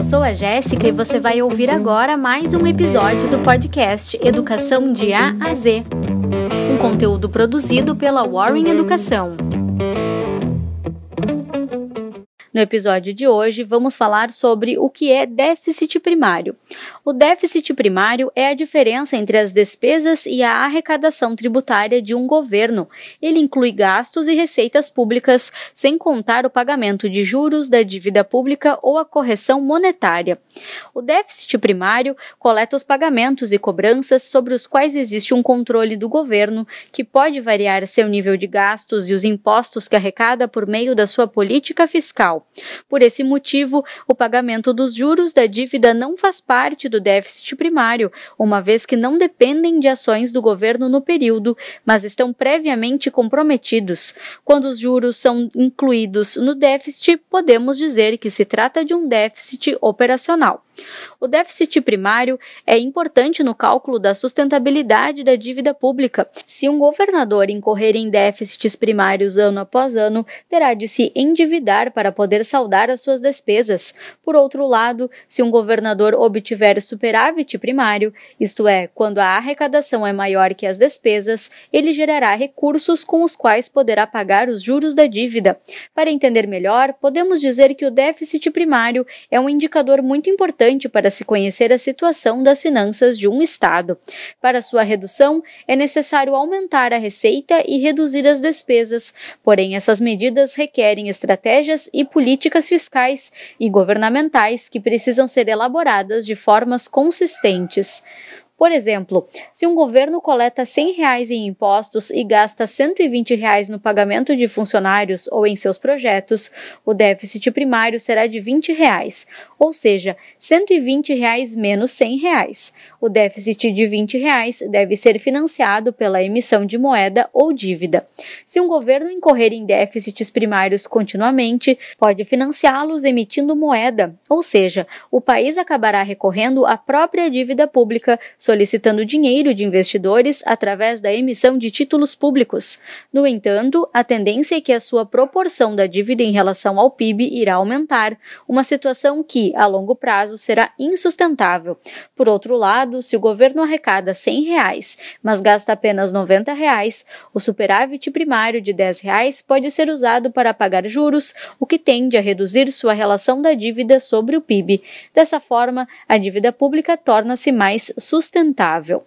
Eu sou a Jéssica e você vai ouvir agora mais um episódio do podcast Educação de A a Z. Um conteúdo produzido pela Warren Educação. No episódio de hoje, vamos falar sobre o que é déficit primário. O déficit primário é a diferença entre as despesas e a arrecadação tributária de um governo. Ele inclui gastos e receitas públicas, sem contar o pagamento de juros da dívida pública ou a correção monetária. O déficit primário coleta os pagamentos e cobranças sobre os quais existe um controle do governo, que pode variar seu nível de gastos e os impostos que arrecada por meio da sua política fiscal. Por esse motivo, o pagamento dos juros da dívida não faz parte do déficit primário, uma vez que não dependem de ações do governo no período, mas estão previamente comprometidos. Quando os juros são incluídos no déficit, podemos dizer que se trata de um déficit operacional. O déficit primário é importante no cálculo da sustentabilidade da dívida pública. Se um governador incorrer em déficits primários ano após ano, terá de se endividar para poder saldar as suas despesas. Por outro lado, se um governador obtiver superávit primário, isto é, quando a arrecadação é maior que as despesas, ele gerará recursos com os quais poderá pagar os juros da dívida. Para entender melhor, podemos dizer que o déficit primário é um indicador muito importante importante para se conhecer a situação das finanças de um Estado. Para sua redução, é necessário aumentar a receita e reduzir as despesas, porém, essas medidas requerem estratégias e políticas fiscais e governamentais que precisam ser elaboradas de formas consistentes. Por exemplo, se um governo coleta 100 reais em impostos e gasta 120 reais no pagamento de funcionários ou em seus projetos, o déficit primário será de 20 reais, ou seja, 120 reais menos 100 reais. O déficit de 20 reais deve ser financiado pela emissão de moeda ou dívida. Se um governo incorrer em déficits primários continuamente, pode financiá-los emitindo moeda, ou seja, o país acabará recorrendo à própria dívida pública solicitando dinheiro de investidores através da emissão de títulos públicos. No entanto, a tendência é que a sua proporção da dívida em relação ao PIB irá aumentar, uma situação que, a longo prazo, será insustentável. Por outro lado, se o governo arrecada 100 reais, mas gasta apenas 90 reais, o superávit primário de 10 reais pode ser usado para pagar juros, o que tende a reduzir sua relação da dívida sobre o PIB. Dessa forma, a dívida pública torna-se mais sustentável sustentável.